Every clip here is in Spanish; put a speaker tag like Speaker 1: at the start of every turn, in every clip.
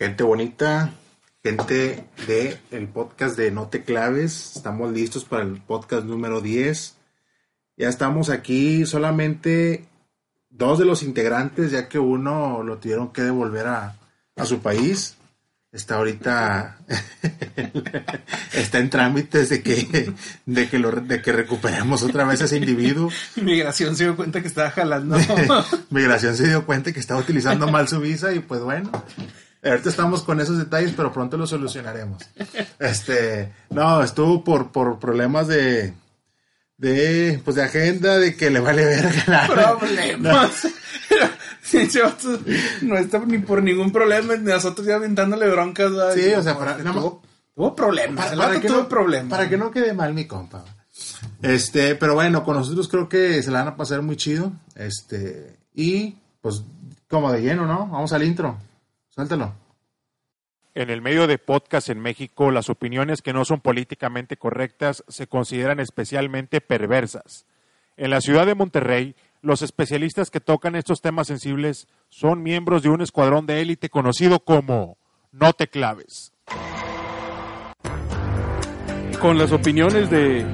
Speaker 1: Gente bonita, gente de el podcast de No te claves, estamos listos para el podcast número 10. Ya estamos aquí solamente dos de los integrantes, ya que uno lo tuvieron que devolver a, a su país. Está ahorita está en trámites de que de que lo, de que recuperemos otra vez a ese individuo.
Speaker 2: Migración se dio cuenta que estaba jalando.
Speaker 1: Migración se dio cuenta que estaba utilizando mal su visa y pues bueno, Ahorita estamos con esos detalles, pero pronto los solucionaremos. Este, no, estuvo por, por problemas de, de, pues de agenda, de que le vale verga.
Speaker 2: Problemas. No. está ni por ningún problema, nosotros ya aventándole broncas.
Speaker 1: Sí, o sea, para,
Speaker 2: tuvo, tuvo problemas.
Speaker 1: Para, para que no, problemas. Para que no quede mal mi compa. Este, pero bueno, con nosotros creo que se la van a pasar muy chido. Este, y pues como de lleno, ¿no? Vamos al intro. Suéltalo.
Speaker 3: En el medio de podcast en México, las opiniones que no son políticamente correctas se consideran especialmente perversas. En la ciudad de Monterrey, los especialistas que tocan estos temas sensibles son miembros de un escuadrón de élite conocido como No te claves.
Speaker 4: Con las opiniones de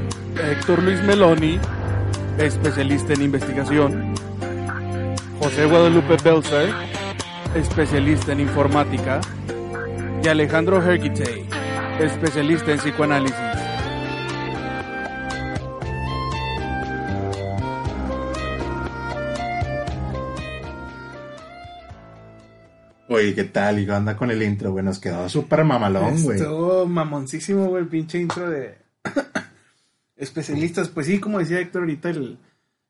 Speaker 4: Héctor Luis Meloni, especialista en investigación, José Guadalupe Belzer, especialista en informática, y Alejandro Hergitay, especialista en psicoanálisis.
Speaker 1: Oye, ¿qué tal? Y anda con el intro, güey. Nos quedó súper mamalón, güey.
Speaker 2: Estuvo mamoncísimo, güey, el pinche intro de especialistas. Pues sí, como decía Héctor ahorita, el,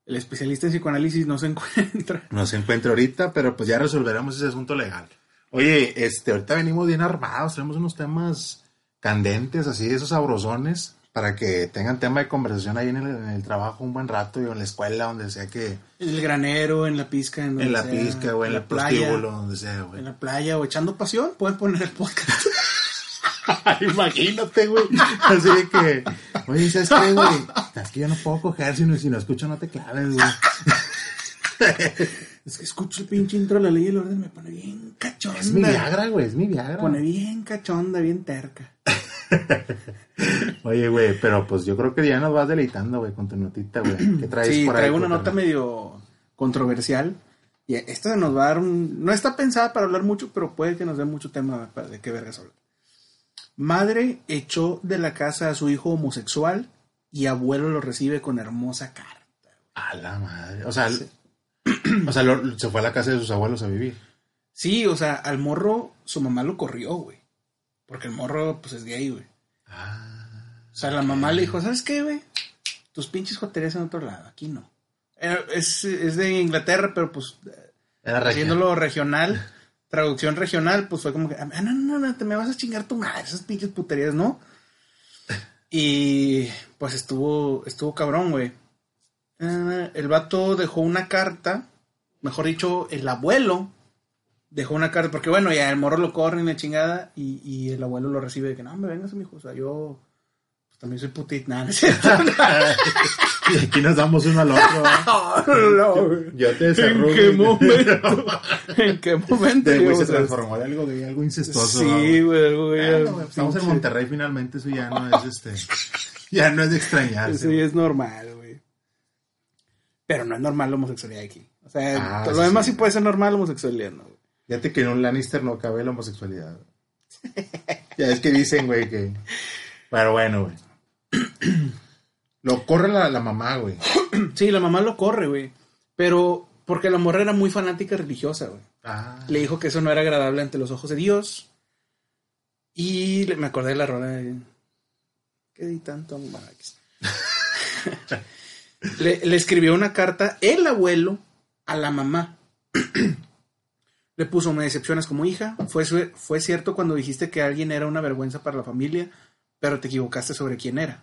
Speaker 2: el especialista en psicoanálisis no se encuentra.
Speaker 1: No se encuentra ahorita, pero pues ya resolveremos ese asunto legal. Oye, este, ahorita venimos bien armados, tenemos unos temas candentes, así, esos sabrosones, para que tengan tema de conversación ahí en el, trabajo un buen rato y en la escuela, donde sea que...
Speaker 2: En el granero, en la pizca.
Speaker 1: En, la pizca, o en, la playa, donde sea, güey.
Speaker 2: En la playa, o echando pasión, pueden poner el podcast.
Speaker 1: Imagínate, güey. Así de que, oye, ¿sabes qué, güey? Es que yo no puedo coger si no, si no escucho, no te claves, güey.
Speaker 2: Es que escucho el pinche intro de la ley y el orden me pone bien cachonda.
Speaker 1: Es mi Viagra, güey, es mi Viagra.
Speaker 2: Me pone bien cachonda, bien terca.
Speaker 1: Oye, güey, pero pues yo creo que ya nos vas deleitando, güey, con tu notita, güey. ¿Qué traes
Speaker 2: sí,
Speaker 1: por ahí?
Speaker 2: traigo una nota medio controversial. Y esta nos va a dar un... No está pensada para hablar mucho, pero puede que nos dé mucho tema de qué vergas hablar. Madre echó de la casa a su hijo homosexual y abuelo lo recibe con hermosa carta.
Speaker 1: A la madre. O sea, o sea se fue a la casa de sus abuelos a vivir.
Speaker 2: Sí, o sea, al morro su mamá lo corrió, güey. Porque el morro, pues es gay, güey. Ah, o sea, la mamá le dijo, ¿sabes qué, güey? Tus pinches joterías en otro lado, aquí no. Es, es de Inglaterra, pero pues Era haciéndolo regional traducción regional, pues fue como que, ah, no, no, no, te me vas a chingar tu madre, esas pinches puterías, ¿no? Y pues estuvo, estuvo cabrón, güey. Ah, el vato dejó una carta, mejor dicho, el abuelo dejó una carta, porque bueno, ya el morro lo corre en la chingada y, y el abuelo lo recibe de que no, me vengas, hijo, o sea, yo pues, también soy putit, nada,
Speaker 1: y aquí nos damos uno al otro. yo te
Speaker 2: desarrollo. ¿En qué momento? ¿En qué momento?
Speaker 1: De, se transformó en algo de algo incestuoso.
Speaker 2: Sí, güey, algo
Speaker 1: güey. estamos en Monterrey finalmente, eso ya no es este. Ya no es de extrañarse.
Speaker 2: Sí, es normal, güey. Pero no es normal la homosexualidad aquí. O sea, ah, lo demás sí. puede ser normal la homosexualidad, ¿no?
Speaker 1: Fíjate que en un Lannister no cabe la homosexualidad. ya es que dicen, güey, que. Pero bueno, güey. Lo corre la, la mamá, güey.
Speaker 2: sí, la mamá lo corre, güey. Pero porque la morra era muy fanática religiosa, güey. Ah. Le dijo que eso no era agradable ante los ojos de Dios. Y me acordé de la rola de... ¿Qué di tanto? le, le escribió una carta el abuelo a la mamá. Le puso, me decepcionas como hija. Fue, fue cierto cuando dijiste que alguien era una vergüenza para la familia, pero te equivocaste sobre quién era.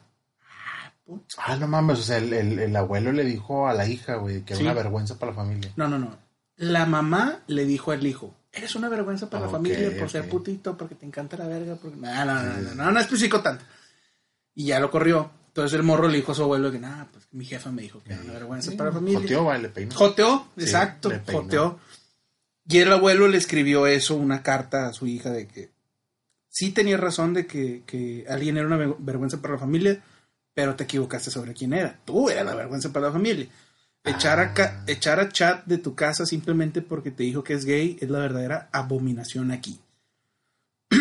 Speaker 2: Ah, puta.
Speaker 1: Ah, no mames, o sea, el, el- el abuelo le dijo a la hija, güey, que era
Speaker 2: Sí.
Speaker 1: una vergüenza para la familia.
Speaker 2: No, no, no. La mamá le dijo al hijo, eres una vergüenza para la familia por ser putito, porque te encanta la verga. Porque... No, no, no, no, no, no especificó tanto. Y ya lo corrió. Entonces el morro le dijo a su abuelo que, nada, pues mi jefa me dijo que era una vergüenza para la familia.
Speaker 1: Joteó, vale, le peinó.
Speaker 2: Joteó,
Speaker 1: Sí,
Speaker 2: exacto, joteó. Y el abuelo le escribió eso, una carta a su hija de que sí tenía razón de que, que alguien era una ver- vergüenza para la familia, pero te equivocaste sobre quién era. Tú eras la vergüenza para la familia. Echar a,
Speaker 1: Ah.
Speaker 2: echar a chat de tu casa simplemente porque te dijo que es gay es la verdadera abominación aquí.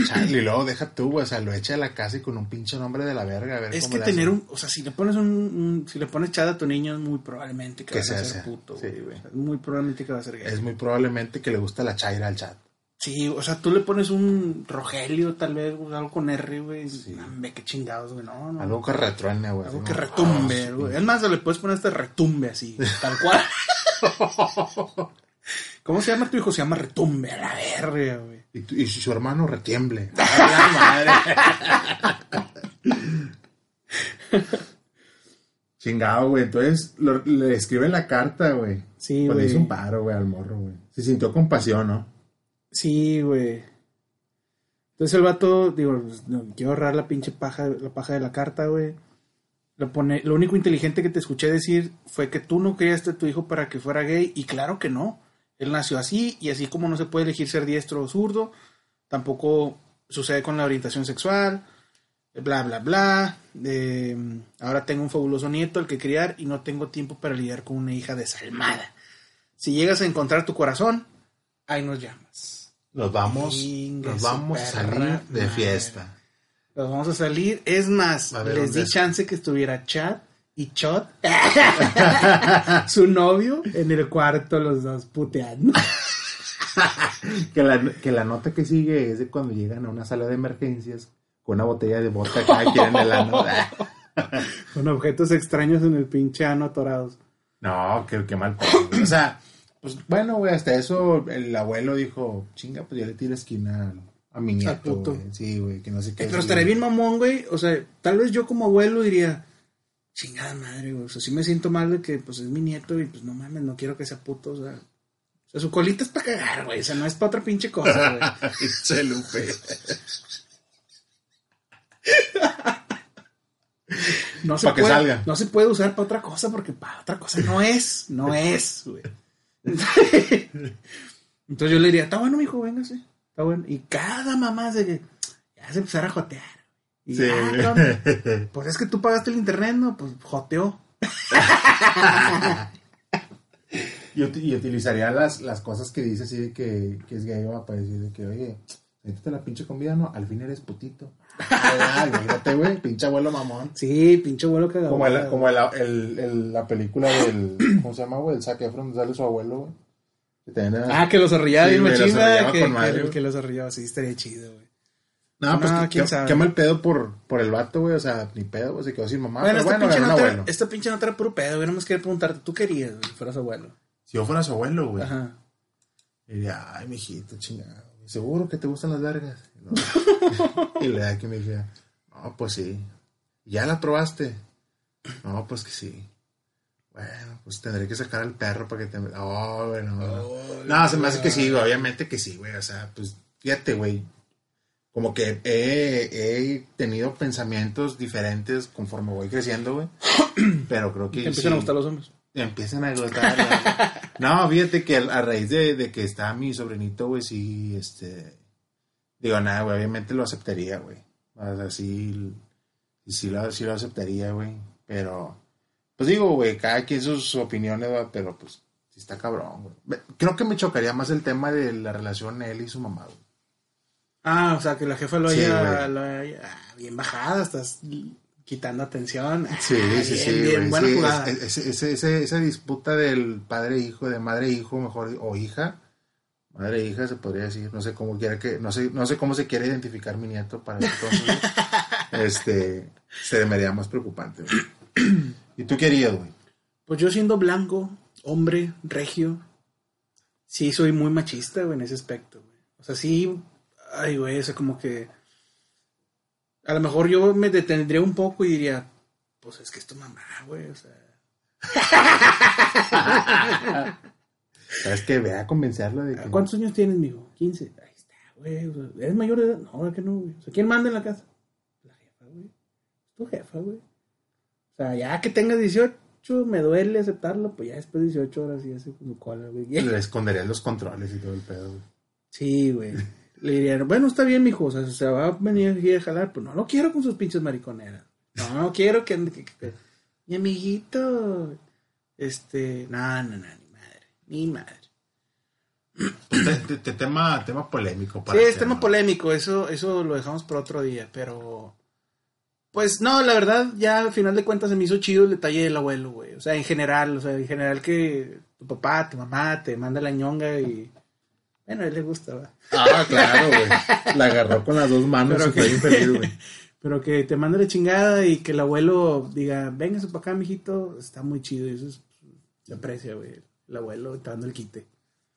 Speaker 1: Chale, y luego deja tú, güey, o sea, lo echa de la casa y con un pinche nombre de la verga, a ver
Speaker 2: Es
Speaker 1: cómo
Speaker 2: que tener un, o sea, si le pones un, un- si le pones chat a tu niño es muy probablemente que,
Speaker 1: Que
Speaker 2: vas a
Speaker 1: sea
Speaker 2: ser puto.
Speaker 1: Sí,
Speaker 2: güey. sea, muy probablemente que va a ser gay.
Speaker 1: Es muy probablemente que le gusta la chaira al chat.
Speaker 2: Sí, o sea, tú le pones un Rogelio, tal vez, güey, algo con R, güey.
Speaker 1: Sí.
Speaker 2: Qué chingados, güey. No, no.
Speaker 1: Algo que retruene, güey.
Speaker 2: Algo que retumbe,
Speaker 1: ah,
Speaker 2: güey.
Speaker 1: sí.
Speaker 2: Es más, le puedes poner este retumbe así, tal cual. ¿Cómo se llama tu hijo? Se llama retumbe, a la verga, güey.
Speaker 1: Y, tu- y su hermano retiemble. ¡A la madre! Chingado, güey. Entonces lo- le escriben la carta, güey.
Speaker 2: Sí,
Speaker 1: le
Speaker 2: güey.
Speaker 1: hizo un paro, güey, al morro, güey. Se sintió compasión, ¿no?
Speaker 2: Sí, güey. Entonces el vato, digo, pues, no, quiero ahorrar la pinche paja, la paja de la carta, güey. Lo, pone, lo único inteligente que te escuché decir fue que tú no criaste a tu hijo para que fuera gay, y claro que no. Él nació así, y así como no se puede elegir ser diestro o zurdo, tampoco sucede con la orientación sexual, bla, bla, bla. Eh, ahora tengo un fabuloso nieto al que criar y no tengo tiempo para lidiar con una hija desalmada. Si llegas a encontrar tu corazón, ahí nos llamas.
Speaker 1: Nos vamos,
Speaker 2: Chingue
Speaker 1: nos vamos a
Speaker 2: perra
Speaker 1: salir de fiesta.
Speaker 2: Nos vamos a salir. Es más, les di chance que estuviera Chad y Chot, su novio, en el cuarto, los dos puteando.
Speaker 1: Que la, que la nota que sigue es de cuando llegan a una sala de emergencias con una botella de vodka cada quien en el ano.
Speaker 2: Con objetos extraños en el pinche ano atorados.
Speaker 1: No, qué, qué mal. O sea, pues bueno, güey, hasta eso el abuelo dijo, chinga, pues ya le tira esquina a mi nieto,
Speaker 2: puto.
Speaker 1: güey. Sí, güey, que no sé qué.
Speaker 2: Eh, pero estaría
Speaker 1: güey.
Speaker 2: bien mamón, güey. O sea, tal vez yo como abuelo diría, chingada madre, güey. O sea, sí me siento mal de que pues es mi nieto y pues no mames, no quiero que sea puto. O sea, o sea su colita es para cagar, güey. O sea, no es para otra pinche cosa, güey.
Speaker 1: Se Lupe.
Speaker 2: No se
Speaker 1: Pa' que salga.
Speaker 2: No se puede usar para otra cosa porque para otra cosa no es. No es, güey. Entonces yo le diría, está bueno, mijo, véngase. Está bueno. Y cada mamá se que ya se empezara a jotear. Y
Speaker 1: Sí.
Speaker 2: ah. Pues es que tú pagaste el internet, ¿no? Pues joteó.
Speaker 1: Y, uti- y utilizaría las, las cosas que dice así de que, que es gay, va, para decir de que, oye, métete la pinche comida, ¿no? Al fin eres putito. Ah, olvídate, güey, pinche abuelo mamón.
Speaker 2: Sí, pinche abuelo cagado.
Speaker 1: Como, el, como el, el- el- la película del, ¿cómo se llama, güey? El Zac Efron, donde sale su abuelo, güey. Que
Speaker 2: Ah, que los arrollaba
Speaker 1: Sí,
Speaker 2: bien
Speaker 1: arrollaba
Speaker 2: que,
Speaker 1: madre,
Speaker 2: que, que los arrollaba, sí, estaría chido, güey.
Speaker 1: No, pues
Speaker 2: No, quién
Speaker 1: qué-
Speaker 2: sabe.
Speaker 1: qué mal pedo por, por el vato, güey. O sea, ni pedo, güey. Se quedó sin mamá.
Speaker 2: bueno,
Speaker 1: pero
Speaker 2: esta,
Speaker 1: bueno,
Speaker 2: pinche
Speaker 1: era un
Speaker 2: nota,
Speaker 1: abuelo.
Speaker 2: esta pinche nota era puro pedo, güey. Nomás quería preguntarte, ¿tú querías, güey, si fueras abuelo?
Speaker 1: Si yo fuera su abuelo, güey.
Speaker 2: Ajá.
Speaker 1: Y diría, ay, mijito, chingado. ¿Seguro que te gustan las vergas? Y, no. y le da que me dije, no, pues sí. ¿Ya la probaste? No, pues que sí. Bueno, pues tendré que sacar al perro para que te... Oh, bueno. no, se me hace que sí, güey, obviamente que sí, güey. O sea, pues fíjate, güey. Como que he, he tenido pensamientos diferentes conforme voy creciendo, güey. Pero creo que
Speaker 2: empiezan
Speaker 1: sí
Speaker 2: a gustar los hombres.
Speaker 1: Empiezan a gustar. güey. no, fíjate que a raíz de, de que está mi sobrinito, güey, sí, este. Digo, nada, güey, obviamente lo aceptaría, güey. O sea, sí, sí, lo, sí lo aceptaría, güey. Pero, pues digo, güey, cada quien sus opiniones, güey, pero pues sí está cabrón, güey. Creo que me chocaría más el tema de la relación él y su mamá, güey.
Speaker 2: Ah, o sea, que la jefa lo
Speaker 1: Sí,
Speaker 2: haya, lo haya- ah, bien bajada, estás quitando atención. Ah,
Speaker 1: Sí, sí,
Speaker 2: bien,
Speaker 1: sí,
Speaker 2: bien, buena
Speaker 1: Sí,
Speaker 2: jugada.
Speaker 1: es- es- esa disputa del padre-hijo, de madre-hijo, mejor, o hija, madre-hija se podría decir, no sé cómo quiera que, no sé, no sé cómo se quiere identificar mi nieto para entonces, este, se me haría más preocupante, güey. ¿Y tú qué harías, güey?
Speaker 2: Pues yo siendo blanco, hombre, regio, sí soy muy machista, güey, en ese aspecto, güey. O sea, sí, ay, güey, o sea, como que a lo mejor yo me detendría un poco y diría, pues es que es tu mamá, güey, o sea.
Speaker 1: ¿Sabes que Ve a convencerlo de que...
Speaker 2: ¿Cuántos años tienes, mijo? 15. Ahí está, güey. o sea, ¿Es mayor de edad? No, ahora que no, güey. O sea, ¿quién manda en la casa? La jefa, güey. Es tu jefa, güey. O sea, ya que tengas 18, me duele aceptarlo, pues ya después de 18 horas y hace como cola, güey.
Speaker 1: Le esconderían los controles y todo el pedo, güey.
Speaker 2: Sí, güey. Le dirían, bueno, está bien, mijo, o sea, se va a venir aquí a jalar, pues no lo quiero con sus pinches mariconeras. No, no quiero que, que- que- Mi amiguito, este, no, no, no, ni madre, ni madre.
Speaker 1: Te- te- te- tema, tema polémico.
Speaker 2: Sí,
Speaker 1: para
Speaker 2: es
Speaker 1: hacer,
Speaker 2: tema polémico, eso, eso lo dejamos por otro día, pero... Pues no, la verdad, ya al final de cuentas se me hizo chido el detalle del abuelo, güey. O sea, en general, o sea, en general que tu papá, tu mamá te manda la ñonga y... Bueno, a él le gusta, ¿va?
Speaker 1: Ah, claro, güey. La agarró con las dos manos
Speaker 2: Pero
Speaker 1: y fue
Speaker 2: que-
Speaker 1: bien feliz, güey.
Speaker 2: Pero que te mande la chingada y que el abuelo diga, venga para acá, mijito, está muy chido y eso es- se aprecia, güey. El abuelo te dando el quite.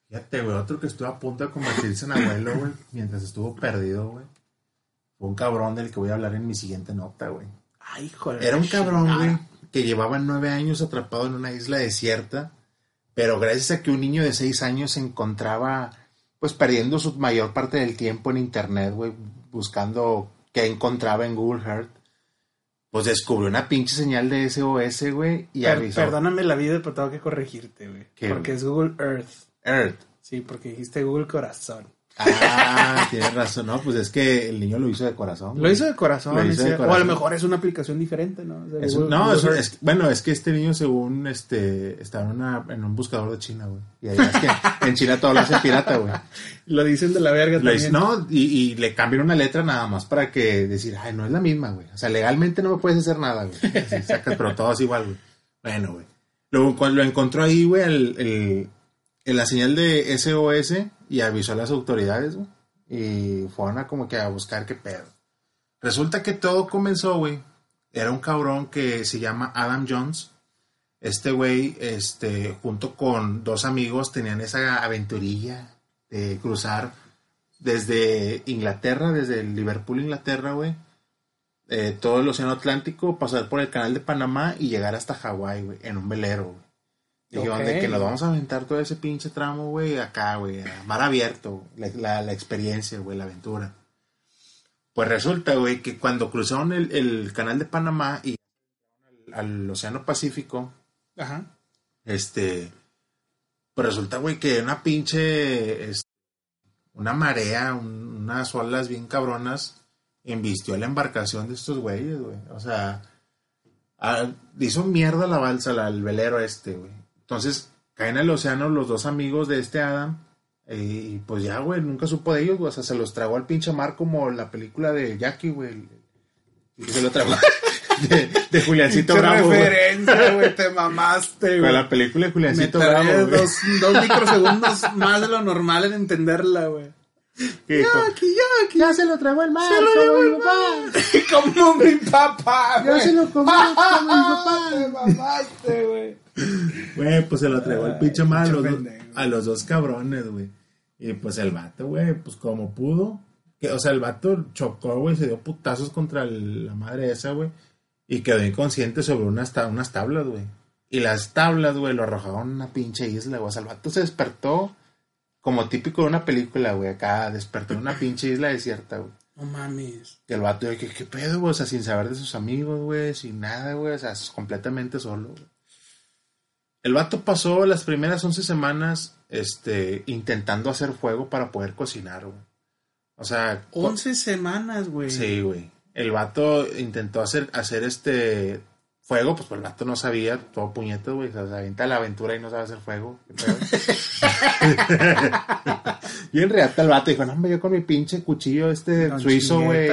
Speaker 1: Fíjate, güey, otro que estuvo a punto de convertirse en abuelo, güey, mientras estuvo perdido, güey. Fue un cabrón del que voy a hablar en mi siguiente nota, güey.
Speaker 2: Ay, joder.
Speaker 1: Era un cabrón, güey, que llevaba nueve años atrapado en una isla desierta, pero gracias a que un niño de seis años se encontraba, pues, perdiendo su mayor parte del tiempo en internet, güey, buscando qué encontraba en Google Earth, pues descubrió una pinche señal de SOS, güey, y
Speaker 2: Per-
Speaker 1: avisó.
Speaker 2: perdóname la vida, pero tengo que corregirte, güey.
Speaker 1: ¿Qué,
Speaker 2: Porque es Google Earth.
Speaker 1: Earth.
Speaker 2: Sí, porque dijiste Google Corazón.
Speaker 1: Ah, tienes razón, no, pues es que el niño lo hizo de corazón.
Speaker 2: Lo
Speaker 1: güey.
Speaker 2: hizo de corazón.
Speaker 1: Lo hizo de.
Speaker 2: O a lo mejor es una aplicación diferente, ¿no? O sea,
Speaker 1: Es
Speaker 2: Google-
Speaker 1: un- no,
Speaker 2: Google
Speaker 1: es bueno, es que este niño según este estaba en, una, en un buscador de China, güey. Y ahí es que en China todo lo hace pirata, güey.
Speaker 2: Lo dicen de la verga
Speaker 1: Lo
Speaker 2: también.
Speaker 1: hice- no, y, y le cambian una letra nada más para que decir, ay, no es la misma, güey. O sea, legalmente no me puedes hacer nada, güey. Así sacas, pero todo es igual, güey. Bueno, güey. Luego cuando lo encontró ahí, güey, el, el- en la señal de SOS y avisó a las autoridades, güey. Y fueron a como que a buscar qué pedo. Resulta que todo comenzó, güey. Era un cabrón que se llama Adam Jones. Este güey, este, junto con dos amigos, tenían esa aventurilla de cruzar desde Inglaterra, desde Liverpool, Inglaterra, güey. eh, todo el océano Atlántico, pasar por el canal de Panamá y llegar hasta Hawái, güey, en un velero, güey. Dijeron
Speaker 2: Ok.
Speaker 1: de que nos vamos a aventar todo ese pinche tramo, güey, acá, güey, a mar abierto, la, la- la experiencia, güey, la aventura. Pues resulta, güey, que cuando cruzaron el, el canal de Panamá y al, al Océano Pacífico,
Speaker 2: Ajá.
Speaker 1: este, pues resulta, güey, que una pinche, una marea, un- unas olas bien cabronas, embistió la embarcación de estos güeyes, güey. O sea, a- hizo mierda la balsa, la- el velero este, güey. Entonces, caen al océano los dos amigos de este Adam. eh, Y pues ya, güey, nunca supo de ellos, güey. O sea, se los tragó al pinche mar como la película de Jackie, güey. Y se lo tragó de, de Juliancito Bravo,
Speaker 2: referencia, güey, te mamaste, güey.
Speaker 1: la película de Juliancito Bravo,
Speaker 2: dos microsegundos más de lo normal en entenderla, güey.
Speaker 1: Que dijo,
Speaker 2: Aquí, ya,
Speaker 1: se lo tragó el mar,
Speaker 2: Se lo
Speaker 1: mi
Speaker 2: el
Speaker 1: papá.
Speaker 2: Como mi papá,
Speaker 1: Ya se lo comió como mi papá.
Speaker 2: Te mamaste, güey.
Speaker 1: Güey, pues se lo tragó el pinche mar a los, dos-
Speaker 2: pendejo.
Speaker 1: a los dos cabrones, güey. Y pues el vato, güey, pues como pudo. Que, o sea, el vato chocó, güey, se dio putazos contra el- la madre esa, güey. Y quedó inconsciente sobre unas tablas, güey. Y las tablas, güey, lo arrojaron a una pinche isla, güey. O sea, el vato se despertó como típico de una película, güey. Acá despertó en una pinche isla desierta, güey.
Speaker 2: No mames.
Speaker 1: Y el vato, de que, ¿qué pedo, güey? O sea, sin saber de sus amigos, güey, sin nada, güey. O sea, completamente solo, güey. El vato pasó las primeras 11 semanas, este, intentando hacer fuego para poder cocinar, güey. O sea, co-
Speaker 2: 11 semanas, güey.
Speaker 1: sí, güey. El vato intentó hacer, hacer este fuego, pues, pues el vato no sabía, todo puñeto, güey. O sea, se avienta la aventura y no sabe hacer fuego. Y en realidad el vato dijo, no, hombre, yo con mi pinche cuchillo este
Speaker 2: Con
Speaker 1: suizo, güey.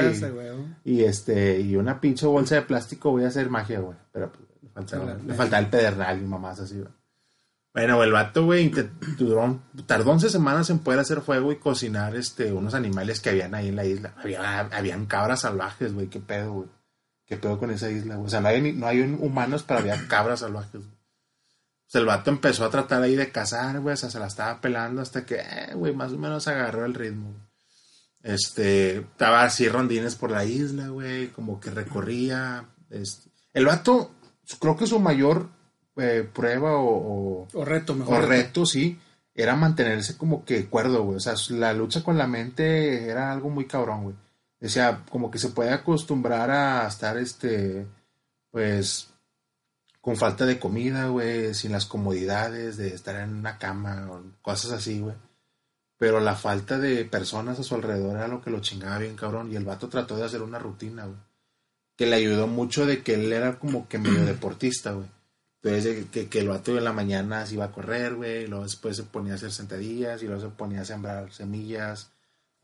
Speaker 1: Y este, y una pinche bolsa de plástico voy a hacer magia, güey. Pero pues, le faltaba, le faltaba el pedernal y mamás así, güey. Bueno, el vato, güey, duró, tardó 11 semanas en poder hacer fuego y cocinar este, unos animales que habían ahí en la isla. Había, habían cabras salvajes, güey, qué pedo, güey. Qué pedo con esa isla, güey. O sea, no hay, no hay un- humanos, pero había cabras salvajes, güey. Pues el vato empezó a tratar ahí de cazar, güey, o sea, se la estaba pelando hasta que, eh, güey, más o menos agarró el ritmo. Este, estaba así rondines por la isla, güey, como que recorría. este. El vato, creo que su mayor eh, prueba o, o-
Speaker 2: O reto, mejor.
Speaker 1: o
Speaker 2: reto.
Speaker 1: reto, sí, era mantenerse como que cuerdo, güey. O sea, la lucha con la mente era algo muy cabrón, güey. O sea, como que se puede acostumbrar a estar, este, pues, con falta de comida, güey, sin las comodidades de estar en una cama o cosas así, güey. Pero la falta de personas a su alrededor era lo que lo chingaba bien, cabrón. Y el vato trató de hacer una rutina, güey. Que le ayudó mucho de que él era como que medio deportista, güey. Entonces, que, que el vato en la mañana se iba a correr, güey. y Luego después se ponía a hacer sentadillas y luego se ponía a sembrar semillas.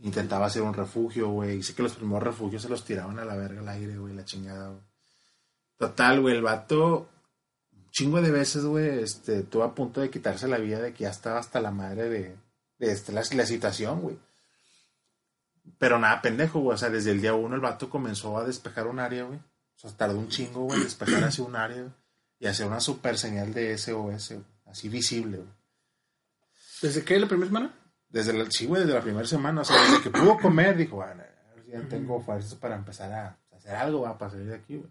Speaker 1: Intentaba hacer un refugio, güey. Sé que los primeros refugios se los tiraban a la verga al aire, güey. La chingada, güey. Total, güey. El vato, chingo de veces, güey, este, estuvo a punto de quitarse la vida de que ya estaba hasta la madre de, de este, la, situación, güey. Pero nada, pendejo, güey. O sea, desde el día uno el vato comenzó a despejar un área, güey. O sea, tardó un chingo, güey, despejar así un área y hacer una super señal de SOS, güey. Así visible, güey.
Speaker 2: ¿Desde qué? ¿La primera semana?
Speaker 1: Desde la, sí, güey, desde la primera semana. O sea, desde que pudo comer, dijo, bueno, a ver si ya tengo fuerzas para empezar a hacer algo, va, para salir de aquí, güey.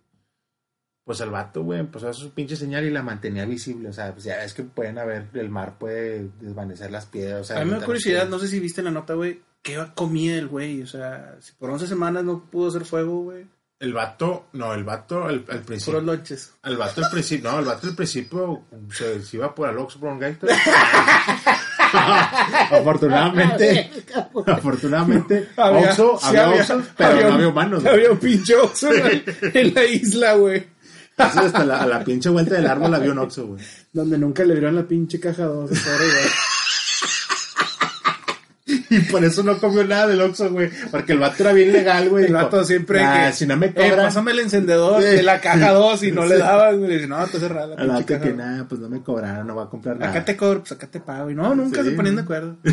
Speaker 1: Pues el vato, güey, empezó a hacer su pinche señal y la mantenía visible. O sea, pues ya es que pueden haber, el mar puede desvanecer las piedras. O sea,
Speaker 2: a mí me da curiosidad, no sé si viste la nota, güey. ¿Qué comía el güey? O sea, si por 11 semanas no pudo hacer fuego, güey.
Speaker 1: El vato, no, el vato al, al principio.
Speaker 2: Puros lonches.
Speaker 1: El vato al principio, no, el vato al principio se, se iba por el un Gator. afortunadamente, afortunadamente,
Speaker 2: Había-
Speaker 1: Oxxo,
Speaker 2: sí
Speaker 1: había Oxxo, pero
Speaker 2: había
Speaker 1: no había humanos. güey.
Speaker 2: Había un pinche oso en, en la isla, güey.
Speaker 1: Entonces, hasta la, a la pinche vuelta del árbol había un Oxxo, güey.
Speaker 2: Donde nunca le dieron la pinche caja 2.
Speaker 1: Y por eso no comió nada del Oxxo, güey. Porque el vato era bien legal, güey.
Speaker 2: El vato siempre
Speaker 1: "Nah,
Speaker 2: que...
Speaker 1: si no me
Speaker 2: Eh,
Speaker 1: cobran,
Speaker 2: pásame el encendedor
Speaker 1: Sí.
Speaker 2: de la caja 2 y no le
Speaker 1: Sí.
Speaker 2: daban, güey. Le dice, no, está cerrada la
Speaker 1: vato
Speaker 2: caja
Speaker 1: que nada, pues no me cobraron, no va a comprar nada.
Speaker 2: Acá te cobro, pues acá te pago. Y no, nunca
Speaker 1: Sí.
Speaker 2: se ponían de acuerdo.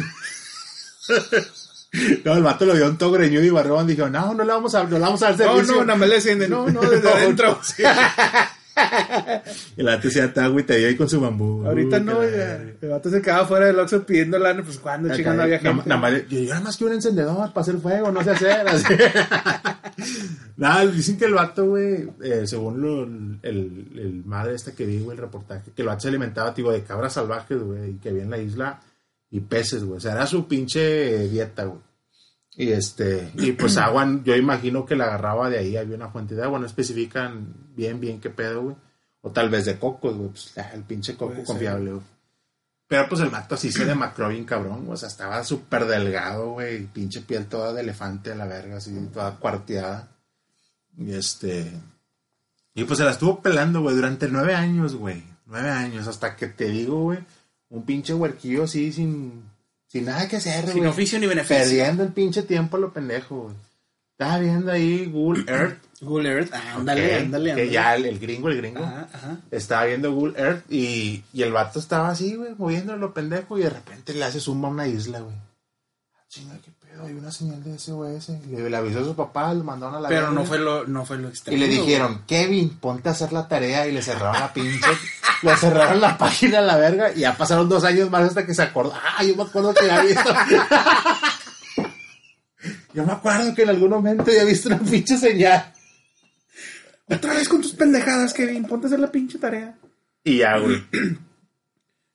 Speaker 1: No, el vato lo vio un todo greñudo y barrón. Dijo, no, no le vamos a, no le vamos a dar
Speaker 2: No,
Speaker 1: servicio.
Speaker 2: no, nada más le enciende. No, no, desde
Speaker 1: No,
Speaker 2: adentro.
Speaker 1: El vato se agüitadillo ahí con su bambú.
Speaker 2: Ahorita no, ya. El vato se quedaba fuera del Oxxo pidiendo lana, pues cuando chingando había gente.
Speaker 1: nada más yo, nada más quiero un encendedor para hacer fuego, no sé hacer. así. Nada, dicen que el vato, güey, eh, según lo- el, el madre esta que vi, güey, el reportaje, que el vato se alimentaba, tipo, de cabras salvajes, güey, y que había en la isla, y peces, güey. O sea, era su pinche dieta, güey. Y este, y pues agua, yo imagino que la agarraba de ahí, había una fuente de agua, no especifican bien, bien qué pedo, güey. O tal vez de cocos, güey, pues ah, el pinche coco
Speaker 2: Puede ser.
Speaker 1: confiable, güey. Pero pues el vato así se demacró bien cabrón, güey. O sea, estaba súper delgado, güey. Pinche piel toda de elefante a la verga, así, toda cuarteada. Y este. Y pues se la estuvo pelando, güey, durante nueve años, güey. Nueve años, hasta que te digo, güey, un pinche huerquillo así, sin, sin nada que hacer,
Speaker 2: Sin
Speaker 1: güey.
Speaker 2: oficio ni beneficio.
Speaker 1: Perdiendo el pinche tiempo a lo pendejo, güey. Estaba viendo ahí Google Earth.
Speaker 2: Google Earth, ándale,
Speaker 1: ok,
Speaker 2: ándale,
Speaker 1: Que
Speaker 2: ándale.
Speaker 1: ya el, el gringo, el gringo.
Speaker 2: Ajá, ajá.
Speaker 1: Estaba viendo Google Earth y, y el vato estaba así, güey, moviéndolo lo pendejo y de repente le hace zumba a una isla, güey. Ah, Chinga, qué hay una señal de SOS. Le, le avisó a su papá, lo mandaron a la
Speaker 2: Pero no fue lo, no fue lo
Speaker 1: Y
Speaker 2: extraño.
Speaker 1: le dijeron, Kevin, ponte a hacer la tarea y le cerraron la pinche, le cerraron la página a la verga y ya pasaron dos años más hasta que se acordó. Ah, yo me acuerdo que había visto. yo me acuerdo que en algún momento había visto una pinche señal.
Speaker 2: Otra vez con tus pendejadas, Kevin. Ponte a hacer la pinche tarea.
Speaker 1: Y ya, güey.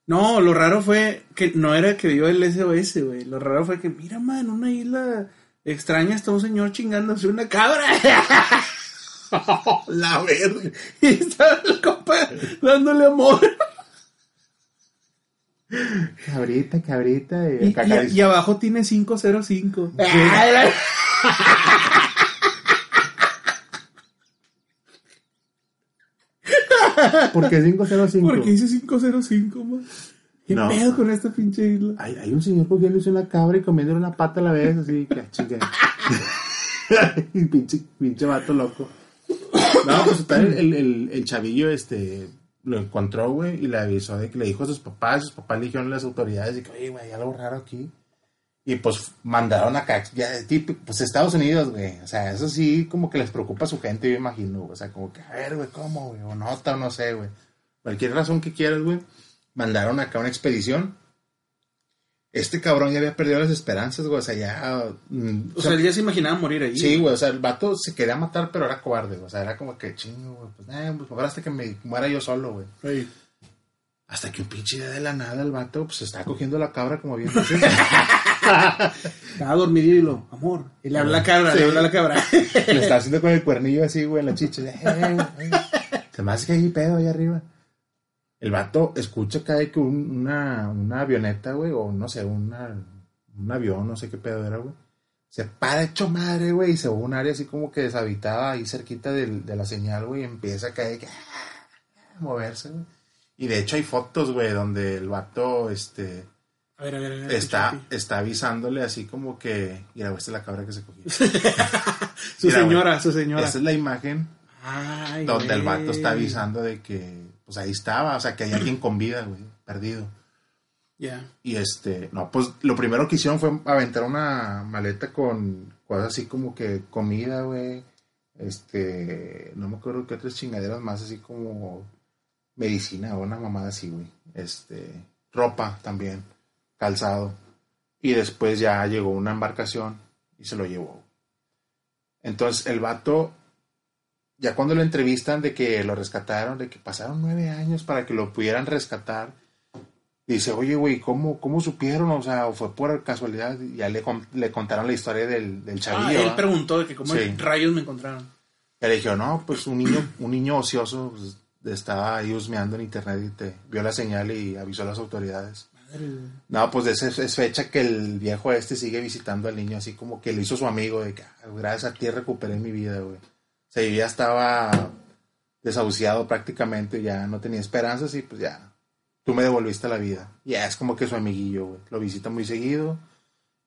Speaker 2: No, lo raro fue que no era que vio el SOS, güey. Lo raro fue que, mira, man, en una isla extraña está un señor chingándose una cabra.
Speaker 1: la verga.
Speaker 2: y está el compa dándole amor.
Speaker 1: Cabrita, cabrita. Y,
Speaker 2: Y, abajo tiene 505.
Speaker 1: ¿Por qué 505?
Speaker 2: Porque dice 505, man. ¿Qué
Speaker 1: No.
Speaker 2: pedo con esta pinche isla?
Speaker 1: Hay, hay un señor cogiéndose una cabra y comiéndole una pata a la vez, así que chinga. Y pinche, pinche vato loco. No, pues el, el, el, el chavillo este lo encontró, güey, y le avisó de que le dijo a sus papás, sus papás le dijeron a las autoridades de que, oye, güey, hay algo raro aquí. Y pues mandaron acá, ya, pues Estados Unidos, güey. O sea, eso sí, como que les preocupa a su gente, yo imagino. O sea, como que, a ver, güey, ¿cómo, güey? O nota, o no sé, güey. Cualquier razón que quieras, güey. mandaron acá una expedición. Este cabrón ya había perdido las esperanzas, güey. O sea, ya. mm,
Speaker 2: O sea, él ya se imaginaba morir ahí.
Speaker 1: Sí, güey, o sea, el vato se quería matar, pero era cobarde, güey. O sea, era como que chingo, güey. Pues, eh, pues hasta que me muera yo solo, güey.
Speaker 2: Ey.
Speaker 1: Hasta que un pinche día de la nada el vato, pues se está cogiendo la cabra, como bien dices.
Speaker 2: Estaba dormido y lo, amor. Y le habla la cabra,
Speaker 1: Sí.
Speaker 2: le habla la cabra.
Speaker 1: Le está haciendo con el cuernillo así, güey, en la chicha. Eh, eh. Se me hace que hay pedo ahí arriba. El vato escucha que hay que un- una, una avioneta, güey, o no sé, una, un avión, no sé qué pedo era, güey. Se para hecho madre, güey, y se va a un área así como que deshabitada ahí cerquita del- de la señal, güey, y empieza a caer, que, a moverse, güey. Y de hecho hay fotos, güey, donde el vato, este,
Speaker 2: A ver, a ver, a ver.
Speaker 1: está, está avisándole así como que, mira, esta es la cabra que se cogió.
Speaker 2: Su
Speaker 1: Mira,
Speaker 2: señora, su señora.
Speaker 1: Esa es la imagen
Speaker 2: Ay,
Speaker 1: donde el vato está avisando de que, pues ahí estaba, o sea, que hay alguien con vida, güey, perdido.
Speaker 2: Ya.
Speaker 1: Y este, no, pues lo primero que hicieron fue aventar una maleta con cosas así como que comida, güey. Este, no me acuerdo qué otras chingaderas más, así como medicina o una mamada así, güey. Este, ropa también, calzado. Y después ya llegó una embarcación y se lo llevó. Entonces el vato, ya cuando lo entrevistan de que lo rescataron, de que pasaron nueve años para que lo pudieran rescatar, dice, oye, güey, ¿cómo, ¿cómo supieron? O sea, ¿o fue por casualidad. Y ya le, le contaron la historia del, del
Speaker 2: Ah,
Speaker 1: chavillo.
Speaker 2: él
Speaker 1: ¿va?
Speaker 2: preguntó de que cómo
Speaker 1: Sí.
Speaker 2: rayos me encontraron.
Speaker 1: Y le dijo, no, pues un niño, un niño ocioso pues, estaba ahí husmeando en internet y te vio la señal y avisó a las autoridades. No, pues es, es fecha que el viejo este sigue visitando al niño, así como que lo hizo su amigo, de que "Ah, gracias a ti recuperé mi vida, güey. O sea, yo ya estaba desahuciado prácticamente, ya no tenía esperanzas y pues ya, tú me devolviste la vida. Ya es como que su amiguillo, güey. Lo visita muy seguido.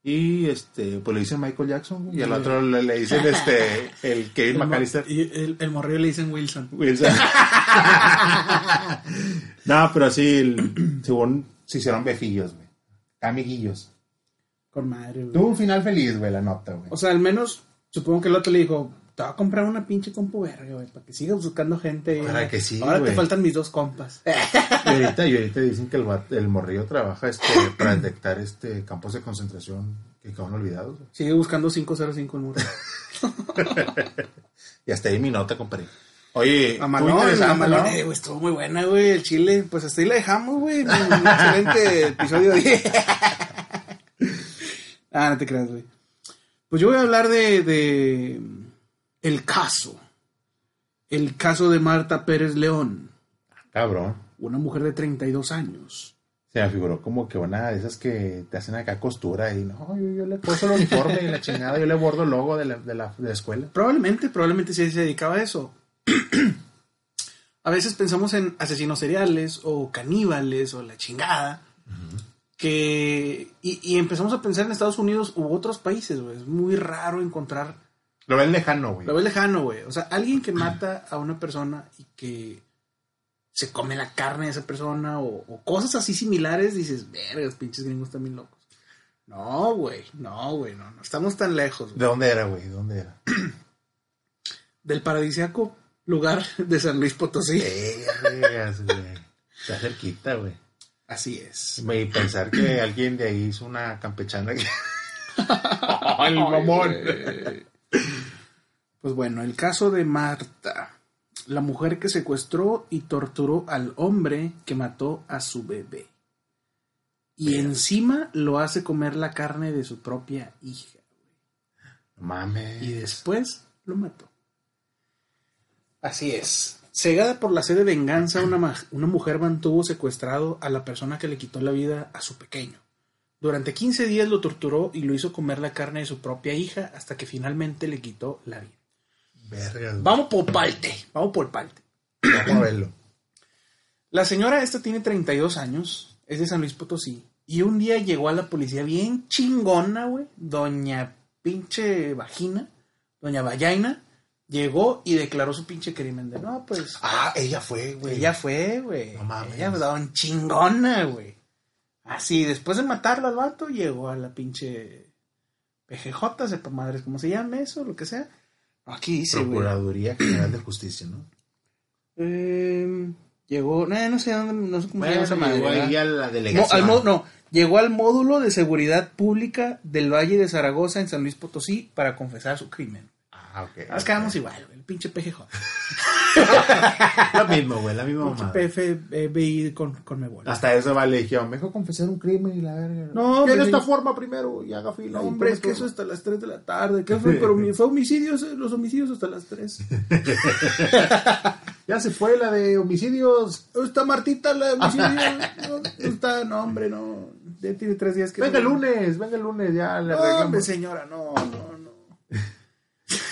Speaker 1: Y este, pues le dicen Michael Jackson, güey, y al otro le, le dicen este, el Kevin
Speaker 2: El,
Speaker 1: McAllister.
Speaker 2: y el, el morrillo le dicen Wilson.
Speaker 1: Wilson. no, pero sí, el- según se hicieron befillos, güey. Amiguillos.
Speaker 2: Con madre, güey.
Speaker 1: Tuvo un final feliz, güey, la nota, güey.
Speaker 2: O sea, al menos, supongo que el otro le dijo, te voy a comprar una pinche compu verga, güey, para que sigas buscando gente.
Speaker 1: Para
Speaker 2: güey.
Speaker 1: que sí,
Speaker 2: Ahora
Speaker 1: güey.
Speaker 2: te faltan mis dos compas.
Speaker 1: Y ahorita, y ahorita dicen que el, el morrillo trabaja este, para detectar este campos de concentración que quedaron olvidados. güey.
Speaker 2: Sigue buscando 505 el muro.
Speaker 1: Y hasta ahí mi nota, compadre. Oye, interesante,
Speaker 2: Mamalón,
Speaker 1: ¿no?
Speaker 2: eh, güey, estuvo muy buena, güey. El chile, pues hasta ahí la dejamos, güey. Un excelente episodio 10. ah, no te creas, güey. Pues yo voy a hablar de, de el caso. El caso de Marta Pérez León,
Speaker 1: Cabrón.
Speaker 2: una mujer de 32 años.
Speaker 1: Se me figuró como que una de esas que te hacen acá costura y no, yo, yo le puso el uniforme y la chingada, yo le bordo el logo de la, de la, de la escuela.
Speaker 2: Probablemente, probablemente sí se dedicaba a eso. A veces pensamos en asesinos seriales o caníbales o la chingada. Que. Y, y empezamos a pensar en Estados Unidos u otros países, güey. Es muy raro encontrar.
Speaker 1: Lo ves lejano, güey.
Speaker 2: Lo ves lejano, güey. O sea, alguien que mata a una persona y que se come la carne de esa persona o, o cosas así similares, dices, vergas, pinches gringos también locos. No, güey. No, güey. No, no estamos tan lejos. güey.
Speaker 1: ¿De dónde era, güey? ¿De dónde era?
Speaker 2: Del paradisiaco lugar de San Luis Potosí.
Speaker 1: Vergas, güey. Está cerquita, güey.
Speaker 2: Así es.
Speaker 1: Y pensar que alguien de ahí hizo una campechana. que- ¡Ay, mamón!
Speaker 2: Pues bueno, el caso de Marta, la mujer que secuestró y torturó al hombre que mató a su bebé. Y encima lo hace comer la carne de su propia hija.
Speaker 1: Mames.
Speaker 2: Y después lo mató. Así es. Cegada por la sed de venganza, una, ma- una mujer mantuvo secuestrado a la persona que le quitó la vida a su pequeño. Durante 15 días lo torturó y lo hizo comer la carne de su propia hija hasta que finalmente le quitó la vida.
Speaker 1: Vergas. güey.
Speaker 2: Vamos por parte, vamos por parte.
Speaker 1: Vamos a verlo.
Speaker 2: La señora esta tiene 32 años, es de San Luis Potosí, y un día llegó a la policía bien chingona, güey, doña pinche vagina, doña Vallaina, llegó y declaró su pinche crimen de, no, pues,
Speaker 1: Ah, ella fue, güey.
Speaker 2: ella fue, güey,
Speaker 1: No mames.
Speaker 2: ella don chingona, güey. Así, después de matarlo al vato, llegó a la pinche PGJ, sepa madres cómo se llama eso, lo que sea. Aquí dice, güey.
Speaker 1: Procuraduría General de Justicia, ¿no?
Speaker 2: Eh, Llegó, no, no sé dónde, no sé cómo se llama
Speaker 1: Bueno,
Speaker 2: esa madre.
Speaker 1: llegó ahí a la
Speaker 2: No,
Speaker 1: delegación.
Speaker 2: al mo- no, llegó al módulo de seguridad pública del Valle de Zaragoza en San Luis Potosí para confesar su crimen.
Speaker 1: Ah, ok.
Speaker 2: Nos quedamos igual, güey, el pinche PGJ.
Speaker 1: Lo mismo, güey, la misma
Speaker 2: Pinche
Speaker 1: mamá.
Speaker 2: PFBI con, con Mebol.
Speaker 1: Hasta eso va legión. Me dijo confesar un crimen y la verga.
Speaker 2: No,
Speaker 1: Tiene
Speaker 2: pues,
Speaker 1: esta forma primero y haga fila.
Speaker 2: No, hombre, es que eso hasta las 3 de la tarde. ¿Qué fue? Pero fue homicidios, eh, los homicidios hasta las 3.
Speaker 1: Ya se fue la de homicidios.
Speaker 2: Está Martita la de homicidios. No, no está, no, hombre, no. Ya tiene tres días que.
Speaker 1: Venga el lunes, venga el lunes, ya le
Speaker 2: No, hombre,
Speaker 1: arreglamos.
Speaker 2: señora, no, no.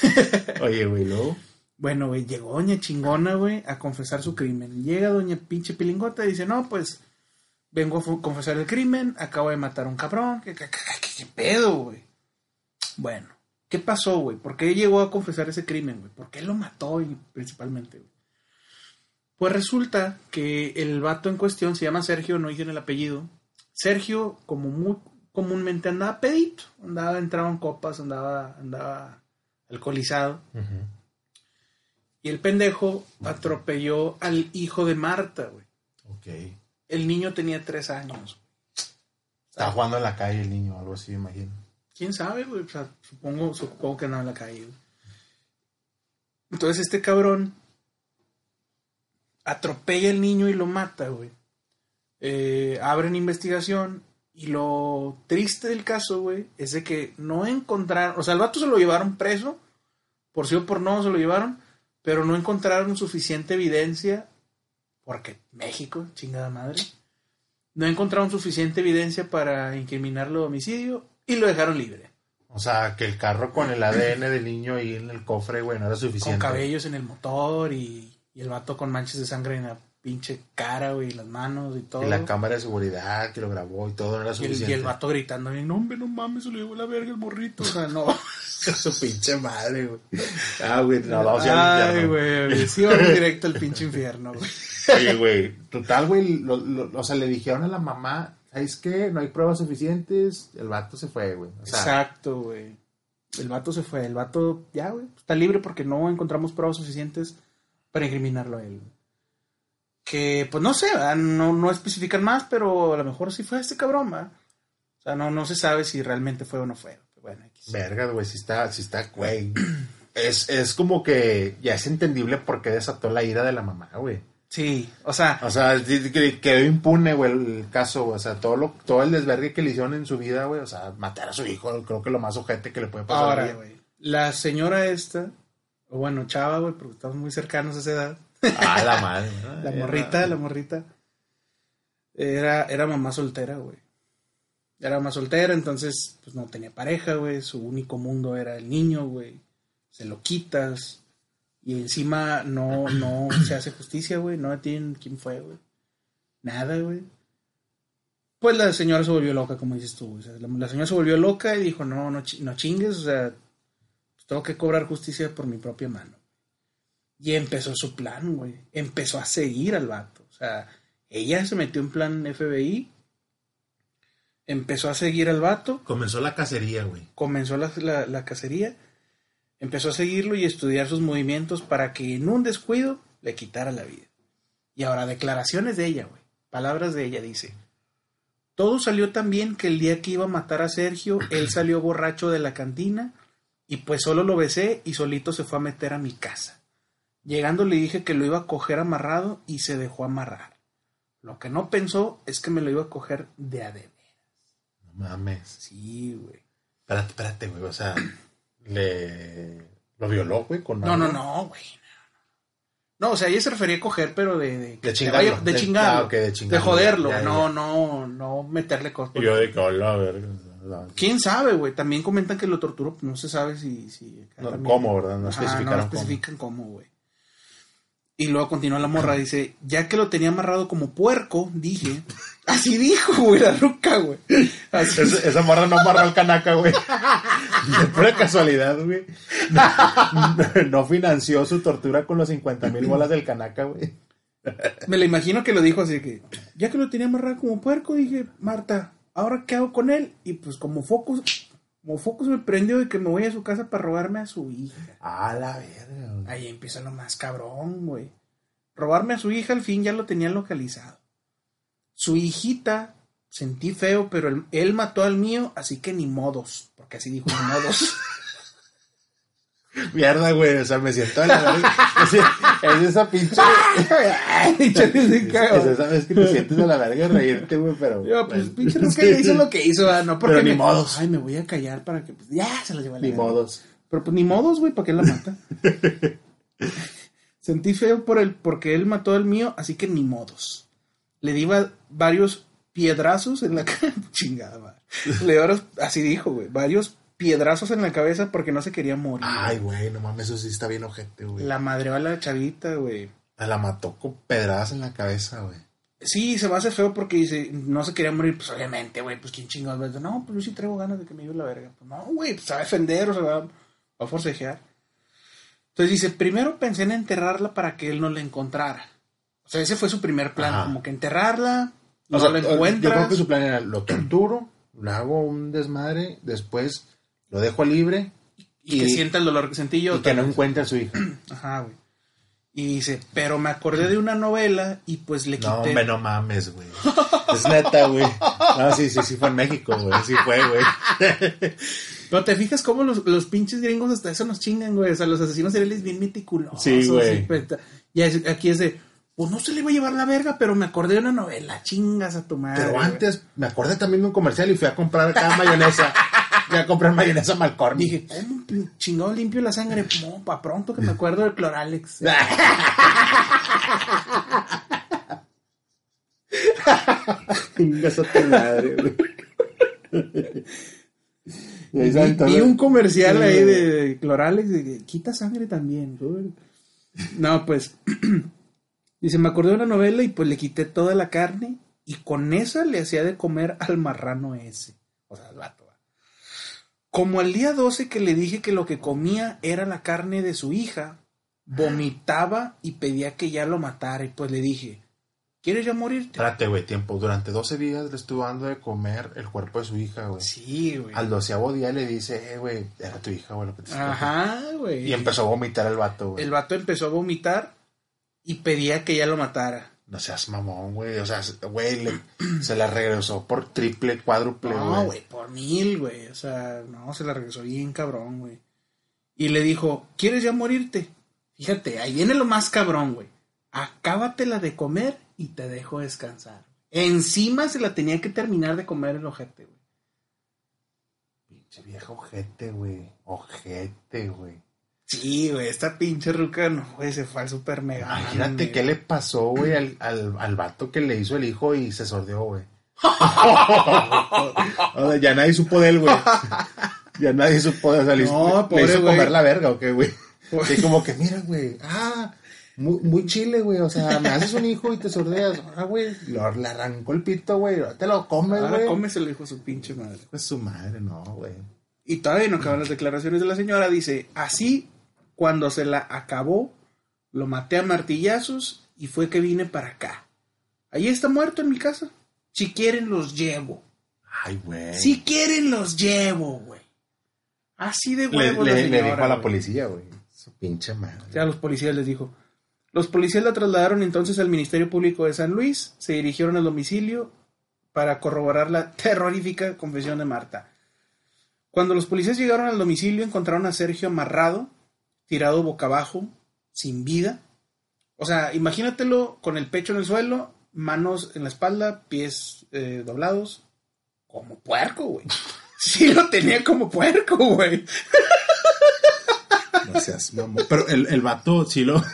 Speaker 1: Oye, güey, luego.
Speaker 2: Bueno, güey, llegó doña chingona, güey, a confesar su crimen. Llega doña pinche pilingota y dice, no, pues, vengo a confesar el crimen, acabo de matar a un cabrón, ¿qué, qué, qué- qué- qué pedo, güey? Bueno, ¿qué pasó, güey? ¿Por qué llegó a confesar ese crimen, güey? ¿Por qué lo mató y, principalmente, güey? Pues resulta que el vato en cuestión se llama Sergio, no dicen el apellido. Sergio, como muy comúnmente andaba pedito, andaba, entraba en copas, andaba, andaba alcoholizado. Y el pendejo atropelló al hijo de Marta, güey.
Speaker 1: Ok.
Speaker 2: El niño tenía tres años.
Speaker 1: Estaba jugando en la calle el niño, algo así, imagino.
Speaker 2: ¿Quién sabe, güey? O sea, supongo, supongo que andaba en la calle. güey. Entonces este cabrón atropella al niño y lo mata, güey. Eh, abren investigación y lo triste del caso, güey, es de que no encontraron, o sea, el vato se lo llevaron preso, por sí o por no se lo llevaron, pero no encontraron suficiente evidencia, porque México, chingada madre, no encontraron suficiente evidencia para incriminarlo de homicidio y lo dejaron libre.
Speaker 1: O sea, que el carro con el ADN del niño ahí en el cofre, güey, no era
Speaker 2: Con
Speaker 1: suficiente.
Speaker 2: cabellos en el motor y, y el vato con manchas de sangre en la pinche cara, güey, y las manos y todo.
Speaker 1: Y la cámara de seguridad que lo grabó y todo no era
Speaker 2: Y el,
Speaker 1: suficiente.
Speaker 2: y el vato gritando, no, hombre, no mames, se le llevó la verga el morrito. O sea, no.
Speaker 1: Su pinche madre, güey. Ah, güey, no, vamos a
Speaker 2: Ay, güey, sí vamos directo al pinche infierno, güey.
Speaker 1: Oye, güey, total, güey, lo- lo- o sea, le dijeron a la mamá, ¿sabes qué? No hay pruebas suficientes, el vato se fue, güey. O sea,
Speaker 2: Exacto, güey. El vato se fue, el vato ya, güey, está libre porque no encontramos pruebas suficientes para incriminarlo a él. Que, pues no sé, no, no especifican más, pero a lo mejor sí fue este cabrón, ¿verdad? O sea, no, no se sabe si realmente fue o no fue. Bueno,
Speaker 1: verga, güey, si está, si está, güey. Es, es como que ya es entendible por qué desató la ira de la mamá, güey.
Speaker 2: Sí, o sea,
Speaker 1: O sea, quedó impune, güey, el caso, güey. O sea, todo, lo, todo el desvergue que le hicieron en su vida, güey. O sea, matar a su hijo, creo que lo más ojete que le puede pasar.
Speaker 2: ahora, güey, la señora esta, o bueno, chava, güey, porque estamos muy cercanos a esa edad.
Speaker 1: Ah, la madre. ¿no?
Speaker 2: La
Speaker 1: Era-
Speaker 2: morrita, la morrita. Era, era mamá soltera, güey. Era mamá soltera, entonces pues no tenía pareja, güey. Su único mundo era el niño, güey. Se lo quitas. Y encima no, no se hace justicia, güey. No tienen quién fue, güey. Nada, güey. Pues la señora se volvió loca, como dices tú. güey. O sea, la, la señora se volvió loca y dijo, no, no, no chingues, o sea, tengo que cobrar justicia por mi propia mano. Y empezó su plan, güey. Empezó a seguir al vato. O sea, ella se metió en plan FBI. Empezó a seguir al vato.
Speaker 1: Comenzó la cacería, güey.
Speaker 2: Comenzó la, la- la cacería. Empezó a seguirlo y estudiar sus movimientos para que en un descuido le quitara la vida. Y ahora, declaraciones de ella, güey. Palabras de ella, dice. Todo salió tan bien que el día que iba a matar a Sergio, él salió borracho de la cantina y pues solo lo besé y solito se fue a meter a mi casa. Llegando le dije que lo iba a coger amarrado y se dejó amarrar. Lo que no pensó es que me lo iba a coger de a de veras.
Speaker 1: No mames.
Speaker 2: Sí, güey.
Speaker 1: Espérate, espérate, güey. O sea, le. Lo violó, güey, con
Speaker 2: No, no, no, güey. No, o sea, ella se refería a coger, pero de... De,
Speaker 1: De chingarlo.
Speaker 2: De,
Speaker 1: De-
Speaker 2: chingarlo.
Speaker 1: ah, de chingarlo.
Speaker 2: joderlo.
Speaker 1: Ya, ya,
Speaker 2: no, no, no meterle cosas.
Speaker 1: Y yo de que, hola, verga.
Speaker 2: ¿Quién sabe, güey? También comentan que lo torturó. No se sabe si... si
Speaker 1: No, ¿Cómo, verdad? No
Speaker 2: Ajá,
Speaker 1: especificaron
Speaker 2: no especifican cómo, güey. Y luego continúa la morra, dice, ya que lo tenía amarrado como puerco, dije, así dijo, güey, la ruca, güey.
Speaker 1: Esa, esa morra no amarró al canaca, güey. De pura casualidad, güey. No, no financió su tortura con los 50 mil bolas del canaca, güey.
Speaker 2: me la imagino que lo dijo así que, ya que lo tenía amarrado como puerco, dije, Marta, ¿ahora qué hago con él? Y pues como Focus, como Focus me prendió de que me voy a su casa para robarme a su hija.
Speaker 1: A la verga, güey.
Speaker 2: Ahí empieza lo más cabrón, güey. robarme a su hija, al fin ya lo tenían localizado. Su hijita, sentí feo, pero él, él mató al mío, así que ni modos, porque así dijo, ni modos.
Speaker 1: Mierda, güey. O sea, me siento de la verga. Es, es esa pinche. es esa vez que te sientes de la verga reírte, güey, pero.
Speaker 2: Yo, pues pinche Ruca ya hizo lo que hizo, ah, no porque
Speaker 1: Pero ni
Speaker 2: me-
Speaker 1: modos.
Speaker 2: Ay, me voy a callar para que pues, ya se lo lleve a la
Speaker 1: Ni
Speaker 2: verga.
Speaker 1: modos.
Speaker 2: Pero pues ni modos, güey, ¿para qué la mata? Sentí feo por el, porque él mató al mío, así que ni modos. Le di va- varios piedrazos en la cabeza. Chingada, madre. Le así dijo, güey, varios piedrazos en la cabeza porque no se quería morir.
Speaker 1: Ay, güey, no mames, eso sí está bien ojete, güey.
Speaker 2: La madreó a la chavita, güey.
Speaker 1: La mató con pedradas en la cabeza, güey.
Speaker 2: Sí, se me hace feo porque dice, no se quería morir, pues obviamente, güey, pues quién decir, no, pues yo sí traigo ganas de que me lleve la verga. Pues no, güey, pues se va a defender o se va, va a forcejear. Entonces dice, primero pensé en enterrarla para que él no la encontrara. O sea, ese fue su primer plan,
Speaker 1: Ajá.
Speaker 2: como que enterrarla, no
Speaker 1: O sea,
Speaker 2: la
Speaker 1: Yo creo que su plan era: lo torturo, le hago un desmadre, después lo dejo libre
Speaker 2: y, que sienta el dolor que sentí yo.
Speaker 1: y que no encuentre a su hija.
Speaker 2: Ajá, güey. Y dice, pero me acordé de una novela y pues le quité.
Speaker 1: No, hombre, no mames, güey. Es neta, güey. No, sí, sí, sí fue en México, güey. Sí fue, güey.
Speaker 2: Pero te fijas cómo los, los pinches gringos hasta eso nos chingan, güey. O sea, los asesinos seriales bien meticulosos.
Speaker 1: Sí, güey.
Speaker 2: y pues, Y aquí es de, pues no se le iba a llevar la verga, pero me acordé de una novela. Chingas a tu madre.
Speaker 1: Pero
Speaker 2: güey.
Speaker 1: antes me acordé también de un comercial y fui a comprar acá mayonesa. Fui a comprar mayonesa Malcorn.
Speaker 2: Dije, ¿cómo chingado limpio la sangre? No, pa' pronto que me acuerdo del Cloralex.
Speaker 1: Tu madre, güey. Y ahí
Speaker 2: Vi, un comercial
Speaker 1: Sí,
Speaker 2: ahí de, de Cloralex de que quita sangre también. güey. No, pues. Dice, me acordé de una novela y pues le quité toda la carne y con esa le hacía de comer al marrano ese. O sea, al vato. Como al día 12 que le dije que lo que comía era la carne de su hija, vomitaba y pedía que ya lo matara. Y pues le dije, ¿quieres ya morirte?
Speaker 1: Espérate, güey, tiempo. Durante 12 días le estuvo dando de comer el cuerpo de su hija, güey.
Speaker 2: Sí, güey.
Speaker 1: Al doceavo día le dice, eh, güey, era tu hija, güey, lo que te
Speaker 2: Ajá, güey.
Speaker 1: Y empezó a vomitar el vato, güey.
Speaker 2: El vato empezó a vomitar y pedía que ya lo matara.
Speaker 1: No seas mamón, güey. O sea, güey, se la regresó por triple, cuádruple,
Speaker 2: No,
Speaker 1: güey.
Speaker 2: güey, por mil, güey. O sea, no, se la regresó bien cabrón, güey. Y le dijo, ¿quieres ya morirte? Fíjate, ahí viene lo más cabrón, güey. Acábatela de comer y te dejo descansar. Encima se la tenía que terminar de comer el ojete, güey.
Speaker 1: Pinche viejo ojete, güey. Ojete, güey.
Speaker 2: Sí, güey, esta pinche ruca, no, güey, se fue al super mega.
Speaker 1: Imagínate qué le pasó, güey, al, al, al vato que le hizo el hijo y se sordeó, güey. O sea, ya nadie supo de él, güey. Ya nadie supo de él. O sea, le,
Speaker 2: No,
Speaker 1: le
Speaker 2: pobre
Speaker 1: hizo
Speaker 2: güey.
Speaker 1: comer la verga, ¿o qué, güey? Y como que, mira, güey, ah, muy, muy chile, güey. O sea, me haces un hijo y te sordeas. Ah, güey, le arrancó el pito, güey. Te lo comes,
Speaker 2: Ahora
Speaker 1: güey.
Speaker 2: cómeselo, hijo de su pinche madre.
Speaker 1: Pues su madre, no, güey.
Speaker 2: Y todavía no acaban las declaraciones de la señora. Dice, así, cuando se la acabó, lo maté a martillazos y fue que vine para acá. Ahí está muerto en mi casa. Si quieren, los llevo.
Speaker 1: Ay, güey.
Speaker 2: Si quieren, los llevo, güey. Así de
Speaker 1: le,
Speaker 2: la
Speaker 1: le- le dijo a la policía, güey. Su pinche madre.
Speaker 2: O sea, a los policías les dijo. Los policías la trasladaron entonces al Ministerio Público de San Luis, se dirigieron al domicilio para corroborar la terrorífica confesión de Marta. Cuando los policías llegaron al domicilio encontraron a Sergio amarrado, tirado boca abajo, sin vida. O sea, imagínatelo con el pecho en el suelo, manos en la espalda, pies eh, doblados, como puerco, güey. Sí lo tenía como puerco, güey.
Speaker 1: No seas mamón. Pero el, el vato sí lo.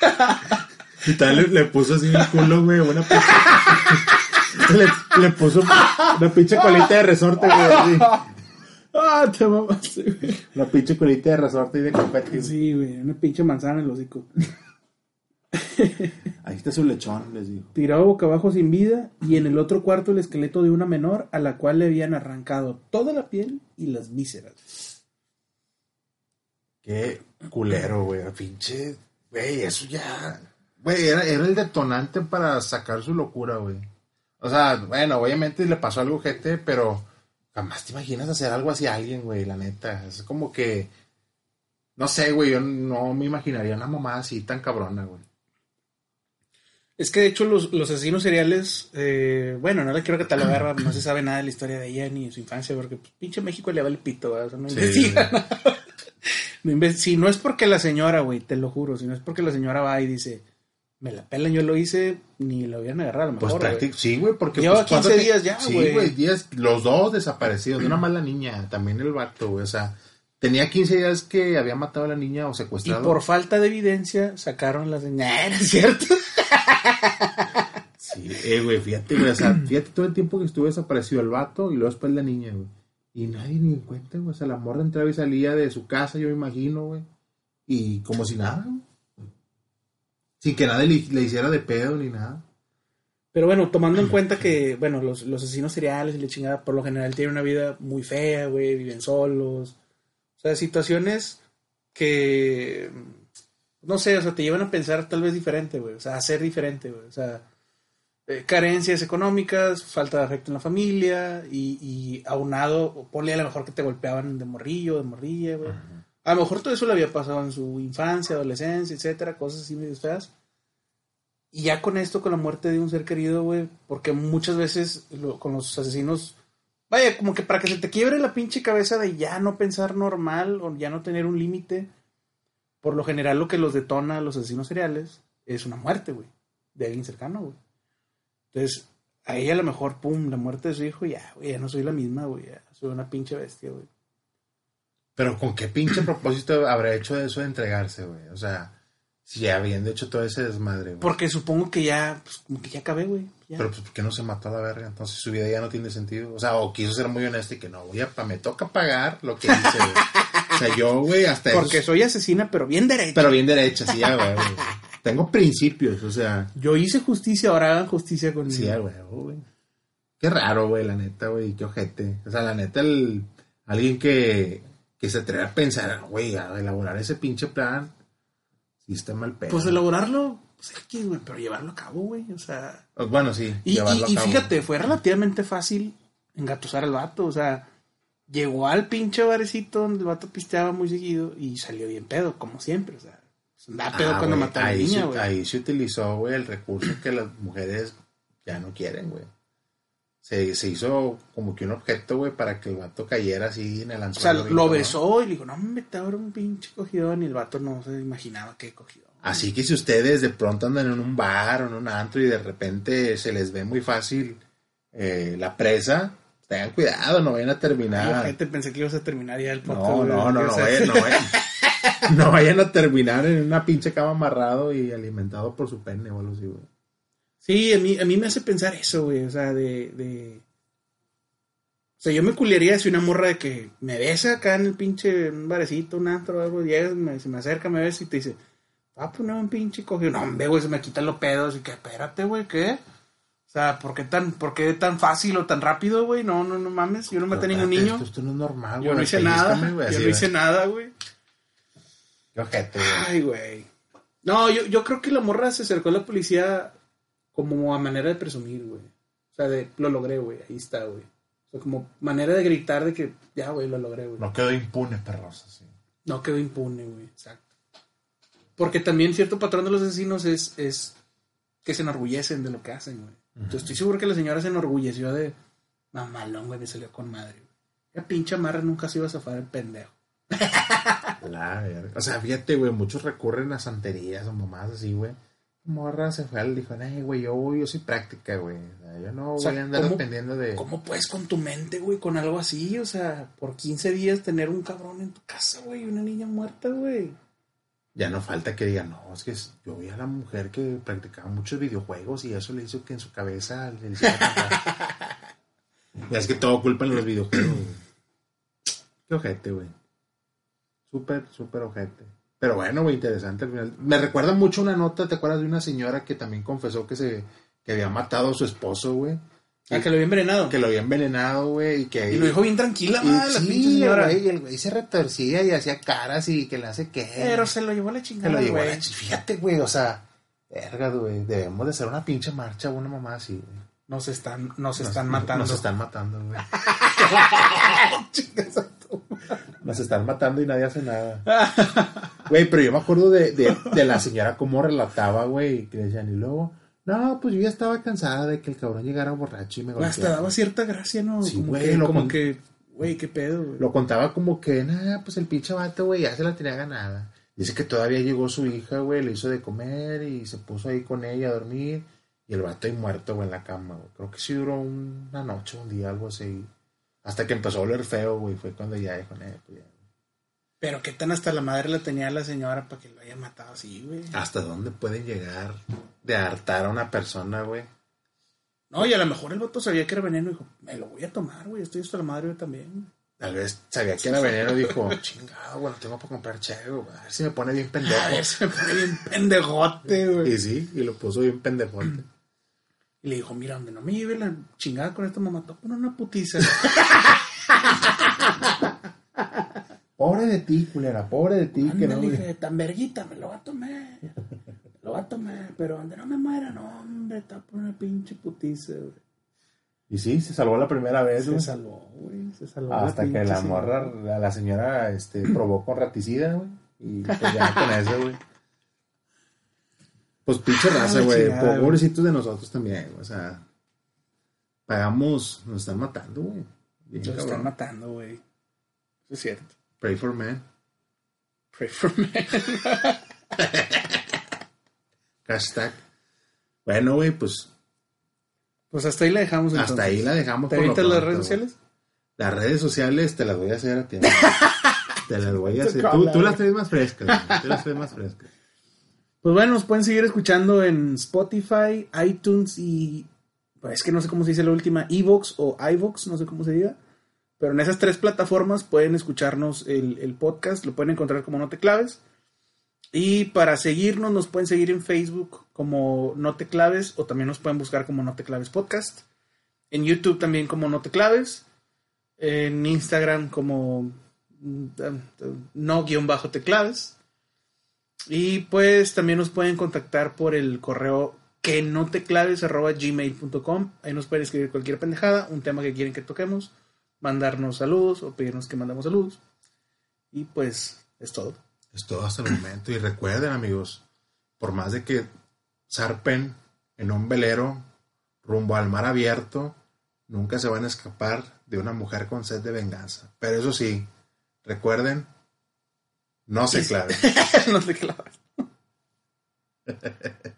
Speaker 1: y tal le, le puso así en el culo, güey, una pinche. le, le puso una pinche colita de resorte, güey. así.
Speaker 2: Ah, te mamaste, güey.
Speaker 1: Una pinche colita de resorte y de confeti.
Speaker 2: Sí, güey, una pinche manzana en el hocico.
Speaker 1: Ahí está su lechón, les digo.
Speaker 2: Tirado boca abajo sin vida y en el otro cuarto el esqueleto de una menor a la cual le habían arrancado toda la piel y las vísceras.
Speaker 1: Qué culero, güey. Pinche. Güey, eso ya. Güey, era, era el detonante para sacar su locura, güey. O sea, bueno, obviamente le pasó algo, gente, pero jamás te imaginas hacer algo así a alguien, güey, la neta. Es como que. No sé, güey, yo no me imaginaría una mamá así tan cabrona, güey.
Speaker 2: Es que de hecho los, los asesinos seriales, eh, bueno, no le quiero catalogar, no se sabe nada de la historia de ella ni de su infancia, porque pues, pinche México le va el pito. O sea, no
Speaker 1: Sí,
Speaker 2: investiga nada. No si no es porque la señora, güey, te lo juro, si no es porque la señora va y dice, me la pelan, yo lo hice, ni lo hubieran agarrado a lo
Speaker 1: Pues
Speaker 2: mejor. güey.
Speaker 1: prácticamente, sí, güey, porque...
Speaker 2: Lleva
Speaker 1: pues, ¿cuánto
Speaker 2: 15
Speaker 1: te-
Speaker 2: días ya,
Speaker 1: Sí,
Speaker 2: güey.
Speaker 1: güey, días, los dos desaparecidos, de una mala niña, también el vato, güey, o sea, tenía 15 días que había matado a la niña o
Speaker 2: Y
Speaker 1: secuestrado.
Speaker 2: por falta de evidencia sacaron las ¿no es cierto?
Speaker 1: Sí, eh, güey, fíjate, güey, o sea, fíjate todo el tiempo que estuvo desaparecido el vato y luego después la niña, güey. Y nadie ni en cuenta, güey, o sea, la morra entraba y salía de su casa, yo me imagino, güey. Y como si nada, güey. Sin que nadie le, le hiciera de pedo ni nada.
Speaker 2: Pero bueno, tomando en cuenta que, bueno, los, los asesinos seriales y la chingada, por lo general tienen una vida muy fea, güey, viven solos. O sea, situaciones que, no sé, o sea, te llevan a pensar tal vez diferente, güey. O sea, a ser diferente, güey. O sea, eh, carencias económicas, falta de afecto en la familia y, y aunado, ponle a lo mejor que te golpeaban de morrillo, de morrilla, güey. A lo mejor todo eso le había pasado en su infancia, adolescencia, etcétera, cosas así medio feas. Y ya con esto, con la muerte de un ser querido, güey, porque muchas veces con los asesinos, vaya, como que para que se te quiebre la pinche cabeza de ya no pensar normal o ya no tener un límite, por lo general lo que los detona a los asesinos seriales es una muerte, güey, de alguien cercano, güey. Entonces, a ella a lo mejor, pum, la muerte de su hijo, ya, güey, ya no soy la misma, güey, ya soy una pinche bestia, güey.
Speaker 1: Pero con qué pinche propósito habrá hecho eso de entregarse, güey. O sea, si ya habiendo hecho todo ese desmadre, güey.
Speaker 2: Porque supongo que ya, pues, como que ya acabé, güey. ya.
Speaker 1: Pero pues, ¿por qué no se mató a la verga? Entonces su vida ya no tiene sentido. O sea, o quiso ser muy honesto y que no, güey, pa, me toca pagar lo que hice, güey. O sea, yo, güey, hasta eso-
Speaker 2: Porque soy asesina, pero bien derecha.
Speaker 1: Pero bien derecha, sí, ya, güey. güey. Tengo principios, o sea,
Speaker 2: Yo hice justicia, ahora hagan justicia conmigo.
Speaker 1: sí, ya, güey, güey. Qué raro, güey, la neta, güey, qué ojete. O sea, la neta, el, alguien que, que se atreve a pensar, güey, a elaborar ese pinche plan, sí está mal pedo.
Speaker 2: Pues elaborarlo, pues X, güey, pero llevarlo a cabo, güey. O sea.
Speaker 1: Bueno, sí,
Speaker 2: Y,
Speaker 1: llevarlo
Speaker 2: y-
Speaker 1: a cabo.
Speaker 2: fíjate, fue relativamente fácil engatusar al vato. O sea, llegó al pinche barecito donde el vato pisteaba muy seguido y salió bien pedo, como siempre. O sea, pues andaba pedo
Speaker 1: Ah,
Speaker 2: cuando
Speaker 1: güey,
Speaker 2: mató a la niña, güey.
Speaker 1: ahí se utilizó, güey, el recurso que las mujeres ya no quieren, güey. Se, se hizo como que un objeto, güey, para que el vato cayera así en el
Speaker 2: O
Speaker 1: anzuelo.
Speaker 2: sea,
Speaker 1: bien
Speaker 2: lo besó y le dijo, no, me te abro un pinche cogidón. Y el vato no se imaginaba qué cogidón.
Speaker 1: Así que si ustedes de pronto andan en un bar o en un antro y de repente se les ve muy fácil eh, la presa, tengan cuidado, no vayan a terminar.
Speaker 2: ojete, pensé que ibas a terminar ya el podcast.
Speaker 1: No, no, no,
Speaker 2: O
Speaker 1: no,
Speaker 2: sea,
Speaker 1: vayan, no, vayan, no vayan a terminar en una pinche cama amarrado y alimentado por su pene o algo así, güey.
Speaker 2: Sí, a mí, a mí me hace pensar eso, güey. O sea, de, de... O sea, yo me culearía si una morra de que me besa acá en el pinche un barecito, un antro algo, llega, me, se me acerca, me besa y te dice, va a poner un pinche cogido. No, hombre, güey, se me quitan los pedos. Y que, espérate, güey, ¿qué? O sea, ¿por qué tan, por qué tan fácil o tan rápido, güey? No, no, no mames. Yo no maté a ningún niño.
Speaker 1: Esto, esto no es normal,
Speaker 2: Yo
Speaker 1: güey.
Speaker 2: no hice nada. Yo no hice nada, güey.
Speaker 1: Qué ojete, güey.
Speaker 2: Ay, güey. No, yo, yo creo que la morra se acercó a la policía como a manera de presumir, güey. O sea, de lo logré, güey. Ahí está, güey. O sea, como manera de gritar de que ya, güey, lo logré, güey. No.
Speaker 1: No quedó impune, perros, así.
Speaker 2: quedó impune, güey. Exacto. Porque también cierto patrón de los asesinos es, es que se enorgullecen de lo que hacen, güey. Yo estoy seguro que la señora se enorgulleció de mamalón, güey, me salió con madre, güey. La pinche amarra nunca se iba a zafar el pendejo.
Speaker 1: La verga. O sea, fíjate, güey, muchos recurren a santerías o mamás así, güey. Morra se fue al dijo, ay, güey, yo, yo soy práctica, güey. Yo no
Speaker 2: O sea,
Speaker 1: voy a andar
Speaker 2: ¿cómo-
Speaker 1: dependiendo de.
Speaker 2: ¿Cómo puedes con tu mente, güey, con algo así? O sea, por 15 días tener un cabrón en tu casa, güey, una niña muerta, güey.
Speaker 1: Ya no falta que digan, no, es que yo vi a la mujer que practicaba muchos videojuegos y eso le hizo que en su cabeza le. Ya es que todo culpa en los videojuegos, güey. Qué ojete, güey. Súper, súper ojete. Pero bueno, güey, interesante al final. Me recuerda mucho una nota, ¿te acuerdas de una señora que también confesó que se que había matado a su esposo, güey?
Speaker 2: Ah, que lo había envenenado.
Speaker 1: Que lo había envenenado, güey, y que...
Speaker 2: Y lo dijo bien tranquila,
Speaker 1: y-
Speaker 2: madre, la
Speaker 1: sí,
Speaker 2: pinche señora.
Speaker 1: güey, y el güey se retorcía y hacía caras y que le hace que...
Speaker 2: Pero se lo llevó a la chingada,
Speaker 1: lo llevó a la ch- Fíjate, güey, o sea, verga, güey, debemos de hacer una pinche marcha, una mamá así, güey.
Speaker 2: Nos están, nos están
Speaker 1: Nos-
Speaker 2: matando.
Speaker 1: Nos están matando, güey. Nos están matando y nadie hace nada. Güey, pero yo me acuerdo de, de, de la señora cómo relataba, güey, que decían, y luego, no, pues yo ya estaba cansada de que el cabrón llegara borracho y me
Speaker 2: Hasta
Speaker 1: golpeara.
Speaker 2: daba cierta gracia, ¿no?
Speaker 1: Sí,
Speaker 2: como
Speaker 1: güey,
Speaker 2: que,
Speaker 1: lo
Speaker 2: como
Speaker 1: con-
Speaker 2: que, güey, qué pedo, güey.
Speaker 1: Lo contaba como que, nada, pues el pinche vato, güey, ya se la tenía ganada. Dice que todavía llegó su hija, güey, le hizo de comer y se puso ahí con ella a dormir. Y el vato ahí muerto, güey, en la cama, güey. Creo que sí duró una noche, un día, algo así. Hasta que empezó a oler feo, güey. Fue cuando ya dijo, "Eh, pues ya".
Speaker 2: Pero qué tan hasta la madre la tenía la señora para que lo haya matado así, güey.
Speaker 1: ¿Hasta dónde pueden llegar de hartar a una persona, güey?
Speaker 2: No, y a lo mejor el vato sabía que era veneno y dijo, me lo voy a tomar, güey, estoy hasta la madre yo también.
Speaker 1: Tal vez sabía que era veneno y dijo, chingado, bueno, tengo para comprar cheve, güey. A ver si me pone bien pendejo.
Speaker 2: A ver, se me pone bien pendejote, güey.
Speaker 1: Y sí, y lo puso bien pendejote.
Speaker 2: Y le dijo, mira, donde no me lleve la chingada con esta mamá, poner una putiza.
Speaker 1: Pobre de ti, culera, pobre de ti. que no,
Speaker 2: dije, tan verguita, me lo va a tomar. Me lo va a tomar, pero donde no me muera, no, hombre, a poner una pinche putiza, güey.
Speaker 1: Y sí, se salvó la primera vez,
Speaker 2: Se
Speaker 1: güey.
Speaker 2: salvó, güey, se salvó.
Speaker 1: Hasta que la morra, la, la señora, este, probó con raticida, güey. Y pues ya con eso, güey. Pues pinche raza,
Speaker 2: Ah,
Speaker 1: güey.
Speaker 2: chingada, güey.
Speaker 1: Pobrecitos de nosotros también, güey. O sea, pagamos, nos están matando, güey.
Speaker 2: Los están matando, güey. Eso es cierto.
Speaker 1: Pray for man.
Speaker 2: Pray for me.
Speaker 1: Hashtag. Bueno, güey, pues
Speaker 2: Pues hasta ahí la dejamos entonces.
Speaker 1: hasta ahí la dejamos.
Speaker 2: ¿Te avientas las redes sociales?
Speaker 1: Las redes sociales te las voy a hacer a ti. te las voy a hacer. Tú, las traes más frescas. Tú las traes más frescas.
Speaker 2: Pues bueno, nos pueden seguir escuchando en Spotify, iTunes y. Pues es que no sé cómo se dice la última, Evox o iVox, no sé cómo se diga. Pero en esas tres plataformas pueden escucharnos el, podcast, lo pueden encontrar como No Te Claves. Y para seguirnos, nos pueden seguir en Facebook como No Te Claves o también nos pueden buscar como No Te Claves Podcast. En YouTube también como No Te Claves. En Instagram como mm, no-te claves. Y pues también nos pueden contactar por el correo que no te claves gmail.com. Ahí nos pueden escribir cualquier pendejada, un tema que quieren que toquemos, mandarnos saludos o pedirnos que mandamos saludos. Y pues es todo.
Speaker 1: Es todo hasta el momento. Y recuerden, amigos, por más de que zarpen en un velero rumbo al mar abierto, nunca se van a escapar de una mujer con sed de venganza. Pero eso sí, recuerden, no se claven.
Speaker 2: no te claves.